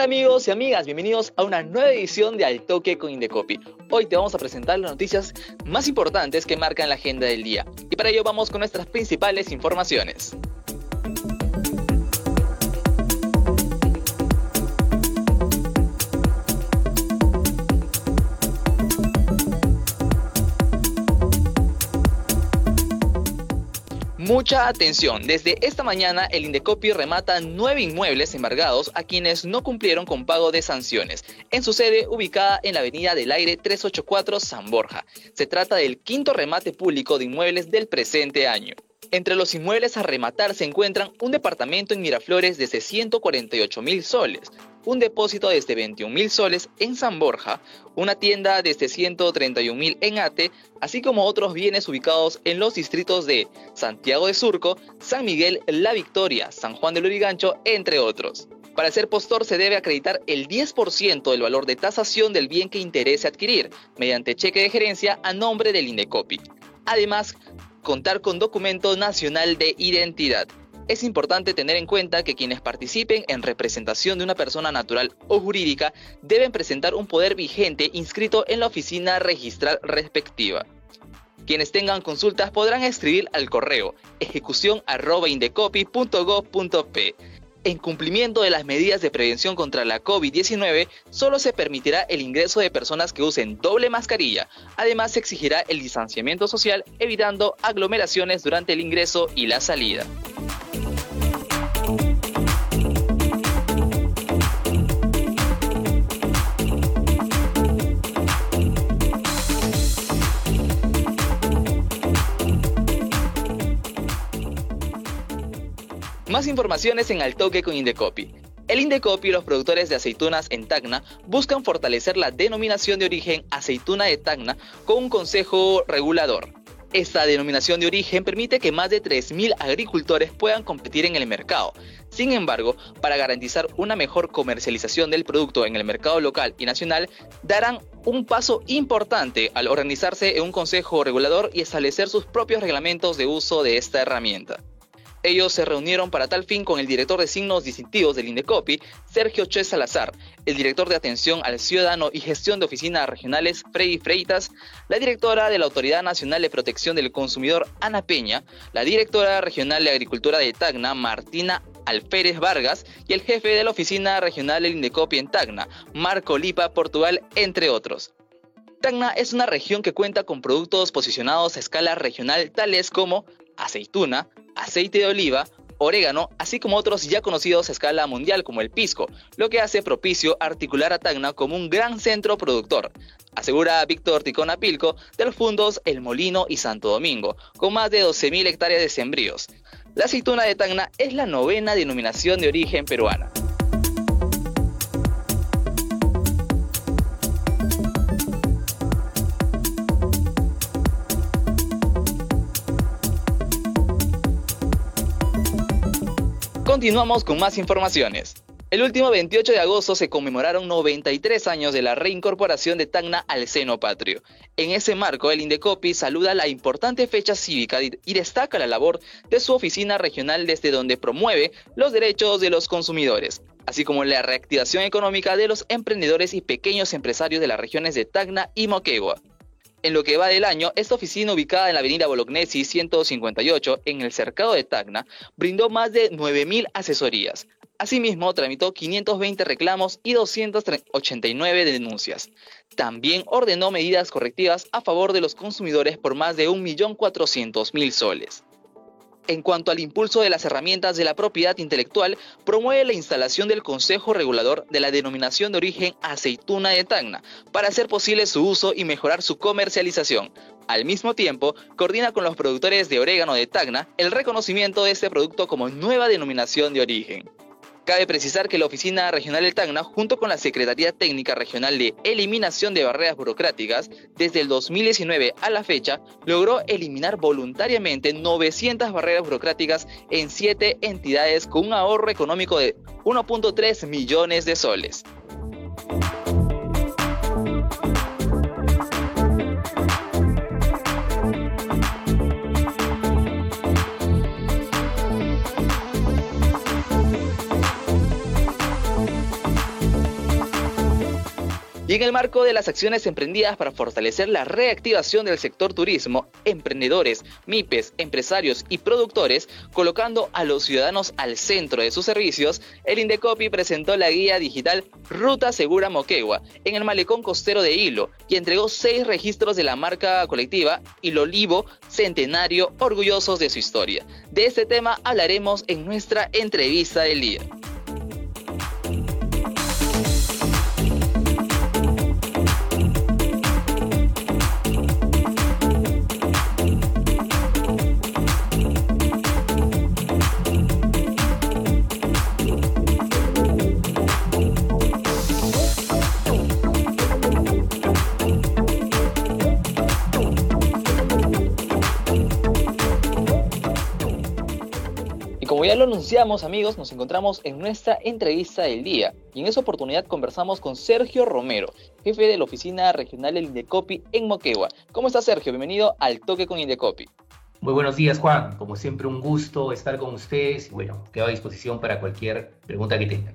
Amigos y amigas? Bienvenidos a una nueva edición de Al Toque con Indecopy. Hoy te vamos a presentar las noticias más importantes que marcan la agenda del día. Y para ello vamos con nuestras principales informaciones. Mucha atención, desde esta mañana el Indecopi remata nueve inmuebles embargados a quienes no cumplieron con pago de sanciones, en su sede ubicada en la Avenida del Aire 384 San Borja. Se trata del quinto remate público de inmuebles del presente año. Entre los inmuebles a rematar se encuentran un departamento en Miraflores de 648 mil soles, un depósito desde 21 mil soles en San Borja, una tienda desde 131 mil en Ate, así como otros bienes ubicados en los distritos de Santiago de Surco, San Miguel, La Victoria, San Juan de Lurigancho, entre otros. Para ser postor se debe acreditar el 10% del valor de tasación del bien que interese adquirir, mediante cheque de gerencia a nombre del INDECOPI. Además, contar con documento nacional de identidad es importante tener en cuenta que quienes participen en representación de una persona natural o jurídica deben presentar un poder vigente inscrito en la oficina registral respectiva. Quienes tengan consultas podrán escribir al correo ejecución@indecopy.gov.p. En cumplimiento de las medidas de prevención contra la COVID-19, solo se permitirá el ingreso de personas que usen doble mascarilla. Además, se exigirá el distanciamiento social, evitando aglomeraciones durante el ingreso y la salida. Más informaciones en Altoque con Indecopi. El Indecopi y los productores de aceitunas en Tacna buscan fortalecer la denominación de origen aceituna de Tacna con un consejo regulador. Esta denominación de origen permite que más de 3.000 agricultores puedan competir en el mercado. Sin embargo, para garantizar una mejor comercialización del producto en el mercado local y nacional, darán un paso importante al organizarse en un consejo regulador y establecer sus propios reglamentos de uso de esta herramienta. Ellos se reunieron para tal fin con el director de signos distintivos del INDECOPI, Sergio Che Salazar, el director de atención al ciudadano y gestión de oficinas regionales, Freddy Freitas, la directora de la Autoridad Nacional de Protección del Consumidor, Ana Peña, la directora regional de Agricultura de Tacna, Martina Alférez Vargas, y el jefe de la oficina regional del INDECOPI en Tacna, Marco Lipa, Portugal, entre otros. Tacna es una región que cuenta con productos posicionados a escala regional tales como aceituna, aceite de oliva, orégano, así como otros ya conocidos a escala mundial como el pisco, lo que hace propicio articular a Tacna como un gran centro productor, asegura Víctor Ticona Pilco de los fundos El Molino y Santo Domingo, con más de 12.000 hectáreas de sembríos. La aceituna de Tacna es la novena denominación de origen peruana. Continuamos con más informaciones. El último 28 de agosto se conmemoraron 93 años de la reincorporación de Tacna al seno patrio. En ese marco, el Indecopi saluda la importante fecha cívica y destaca la labor de su oficina regional desde donde promueve los derechos de los consumidores, así como la reactivación económica de los emprendedores y pequeños empresarios de las regiones de Tacna y Moquegua. En lo que va del año, esta oficina ubicada en la avenida Bolognesi 158 en el cercado de Tacna brindó más de 9.000 asesorías. Asimismo, tramitó 520 reclamos y 289 denuncias. También ordenó medidas correctivas a favor de los consumidores por más de 1.400.000 soles. En cuanto al impulso de las herramientas de la propiedad intelectual, promueve la instalación del Consejo Regulador de la denominación de origen aceituna de Tacna para hacer posible su uso y mejorar su comercialización. Al mismo tiempo, coordina con los productores de orégano de Tacna el reconocimiento de este producto como nueva denominación de origen. Cabe precisar que la Oficina Regional del Tacna, junto con la Secretaría Técnica Regional de Eliminación de Barreras Burocráticas, desde el 2019 a la fecha, logró eliminar voluntariamente 900 barreras burocráticas en siete entidades con un ahorro económico de 1.3 millones de soles. Y en el marco de las acciones emprendidas para fortalecer la reactivación del sector turismo, emprendedores, MIPES, empresarios y productores, colocando a los ciudadanos al centro de sus servicios, el Indecopi presentó la guía digital Ruta Segura Moquegua en el malecón costero de Hilo y entregó seis registros de la marca colectiva Hilo Olivo Centenario, orgullosos de su historia. De este tema hablaremos en nuestra entrevista del día. Lo anunciamos, amigos, nos encontramos en nuestra entrevista del día y en esa oportunidad conversamos con Sergio Romero, jefe de la oficina regional del Indecopi en Moquegua. ¿Cómo está Sergio? Bienvenido al Toque con Indecopi. Muy buenos días, Juan. Como siempre, un gusto estar con ustedes y bueno, quedo a disposición para cualquier pregunta que tengan.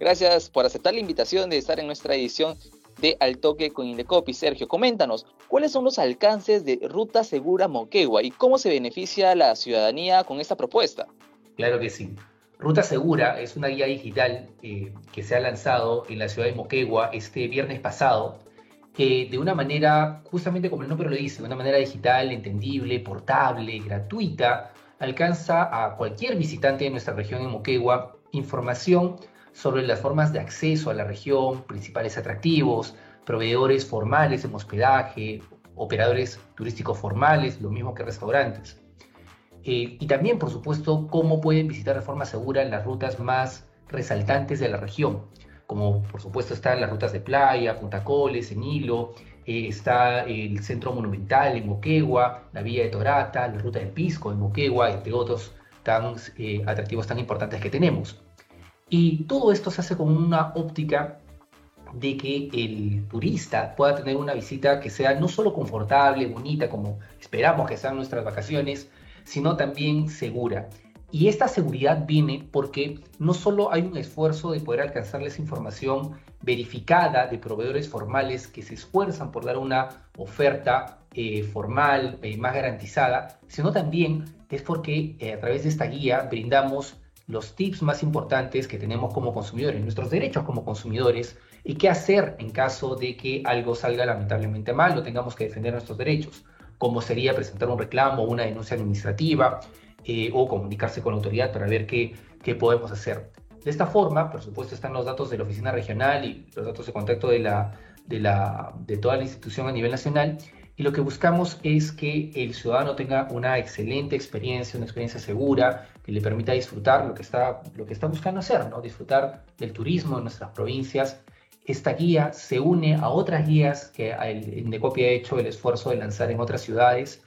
Gracias por aceptar la invitación de estar en nuestra edición de Al Toque con Indecopi. Sergio, coméntanos, ¿cuáles son los alcances de Ruta Segura Moquegua y cómo se beneficia la ciudadanía con esta propuesta? Claro que sí. Ruta Segura es una guía digital eh, que se ha lanzado en la ciudad de Moquegua este viernes pasado, que de una manera, justamente como el nombre lo dice, de una manera digital, entendible, portable, gratuita, alcanza a cualquier visitante de nuestra región en Moquegua información sobre las formas de acceso a la región, principales atractivos, proveedores formales en hospedaje, operadores turísticos formales, lo mismo que restaurantes. Eh, y también, por supuesto, cómo pueden visitar de forma segura las rutas más resaltantes de la región, como por supuesto están las rutas de playa, Punta Coles, en Hilo, eh, está el Centro Monumental en Moquegua, la Villa de Torata, la Ruta del Pisco en Moquegua, entre otros tan eh, atractivos tan importantes que tenemos. Y todo esto se hace con una óptica de que el turista pueda tener una visita que sea no solo confortable, bonita, como esperamos que sean nuestras vacaciones, sino también segura. Y esta seguridad viene porque no solo hay un esfuerzo de poder alcanzarles información verificada de proveedores formales que se esfuerzan por dar una oferta eh, formal eh, más garantizada, sino también es porque eh, a través de esta guía brindamos los tips más importantes que tenemos como consumidores, nuestros derechos como consumidores y qué hacer en caso de que algo salga lamentablemente mal o tengamos que defender nuestros derechos como sería presentar un reclamo una denuncia administrativa eh, o comunicarse con la autoridad para ver qué, qué podemos hacer. De esta forma, por supuesto, están los datos de la oficina regional y los datos de contacto de, la, de, la, de toda la institución a nivel nacional. Y lo que buscamos es que el ciudadano tenga una excelente experiencia, una experiencia segura, que le permita disfrutar lo que está, lo que está buscando hacer, ¿no? disfrutar del turismo en nuestras provincias esta guía se une a otras guías que el Indecopi ha hecho el esfuerzo de lanzar en otras ciudades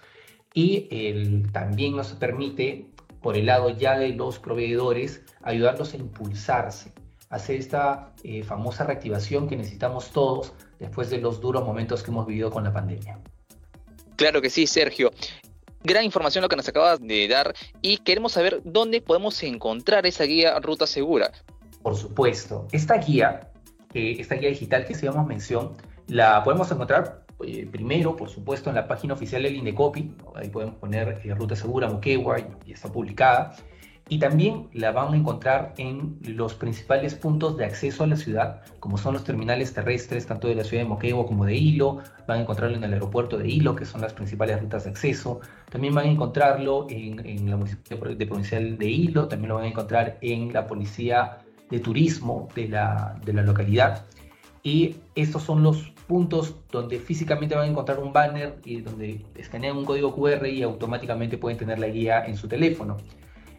y también nos permite, por el lado ya de los proveedores, ayudarlos a impulsarse, hacer esta eh, famosa reactivación que necesitamos todos después de los duros momentos que hemos vivido con la pandemia. Claro que sí, Sergio. Gran información lo que nos acabas de dar y queremos saber dónde podemos encontrar esa guía Ruta Segura. Por supuesto, esta guía esta guía digital que hacíamos mención, la podemos encontrar eh, primero, por supuesto, en la página oficial del Indecopi, ahí podemos poner eh, Ruta Segura Moquegua y, está publicada, y también la van a encontrar en los principales puntos de acceso a la ciudad, como son los terminales terrestres, tanto de la ciudad de Moquegua como de Hilo, van a encontrarlo en el aeropuerto de Hilo, que son las principales rutas de acceso, también van a encontrarlo en, en la municipio de provincial de Hilo, también lo van a encontrar en la policía de turismo de la, de la localidad. Y estos son los puntos donde físicamente van a encontrar un banner y donde escanean un código QR y automáticamente pueden tener la guía en su teléfono.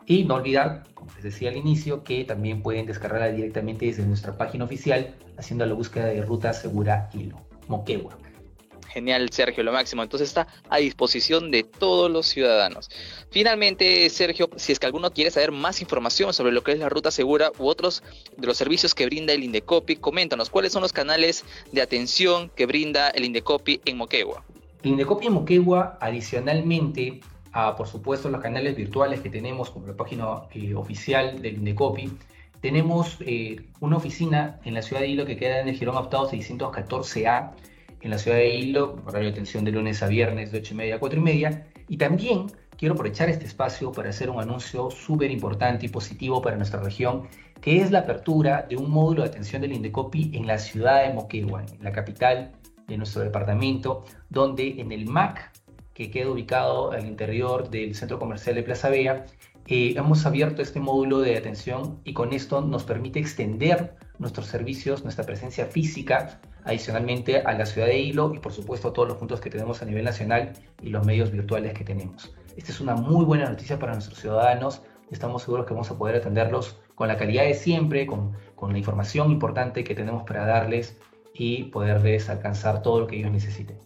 Y no olvidar, como les decía al inicio, que también pueden descargarla directamente desde nuestra página oficial haciendo la búsqueda de ruta segura hilo, Moquegua. Genial, Sergio, lo máximo. Entonces está a disposición de todos los ciudadanos. Finalmente, Sergio, si es que alguno quiere saber más información sobre lo que es la ruta segura u otros de los servicios que brinda el Indecopi, coméntanos cuáles son los canales de atención que brinda el Indecopi en Moquegua. El Indecopi en Moquegua, adicionalmente a, por supuesto, los canales virtuales que tenemos como la página eh, oficial del Indecopi, tenemos eh, una oficina en la ciudad de Hilo que queda en el Girón Optado 614A en la ciudad de Hilo, horario de atención de lunes a viernes de 8 y media a 4 y media. Y también quiero aprovechar este espacio para hacer un anuncio súper importante y positivo para nuestra región, que es la apertura de un módulo de atención del Indecopi en la ciudad de Moquegua, en la capital de nuestro departamento, donde en el MAC, que queda ubicado al interior del centro comercial de Plaza Vea, eh, hemos abierto este módulo de atención y con esto nos permite extender nuestros servicios, nuestra presencia física adicionalmente a la ciudad de Hilo y por supuesto a todos los puntos que tenemos a nivel nacional y los medios virtuales que tenemos. Esta es una muy buena noticia para nuestros ciudadanos. Estamos seguros que vamos a poder atenderlos con la calidad de siempre, con, con la información importante que tenemos para darles y poderles alcanzar todo lo que ellos necesiten.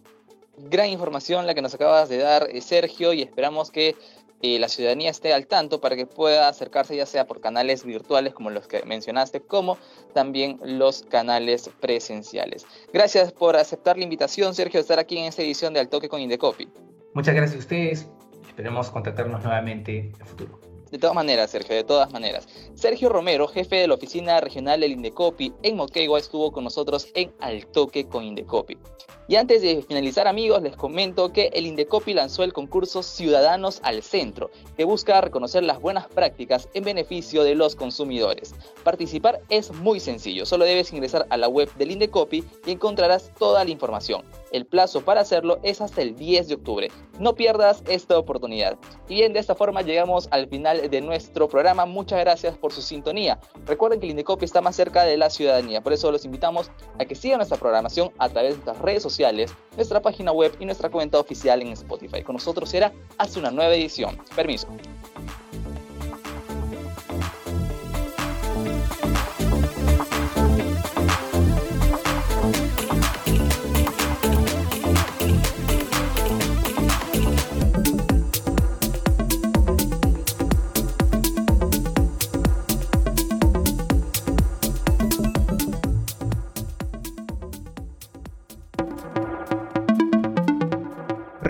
Gran información la que nos acabas de dar, eh, Sergio, y esperamos que eh, la ciudadanía esté al tanto para que pueda acercarse ya sea por canales virtuales como los que mencionaste, como también los canales presenciales. Gracias por aceptar la invitación, Sergio, de estar aquí en esta edición de Al Toque con Indecopi. Muchas gracias a ustedes. Esperemos contactarnos nuevamente en el futuro. De todas maneras, Sergio, de todas maneras. Sergio Romero, jefe de la oficina regional del Indecopi en Moquegua, estuvo con nosotros en Al Toque con Indecopi. Y antes de finalizar amigos, les comento que el Indecopi lanzó el concurso Ciudadanos al Centro, que busca reconocer las buenas prácticas en beneficio de los consumidores. Participar es muy sencillo, solo debes ingresar a la web del Indecopi y encontrarás toda la información. El plazo para hacerlo es hasta el 10 de octubre. No pierdas esta oportunidad. Y bien, de esta forma llegamos al final de nuestro programa. Muchas gracias por su sintonía. Recuerden que el Indecopi está más cerca de la ciudadanía, por eso los invitamos a que sigan nuestra programación a través de nuestras redes sociales nuestra página web y nuestra cuenta oficial en Spotify. Con nosotros será hasta una nueva edición. Permiso.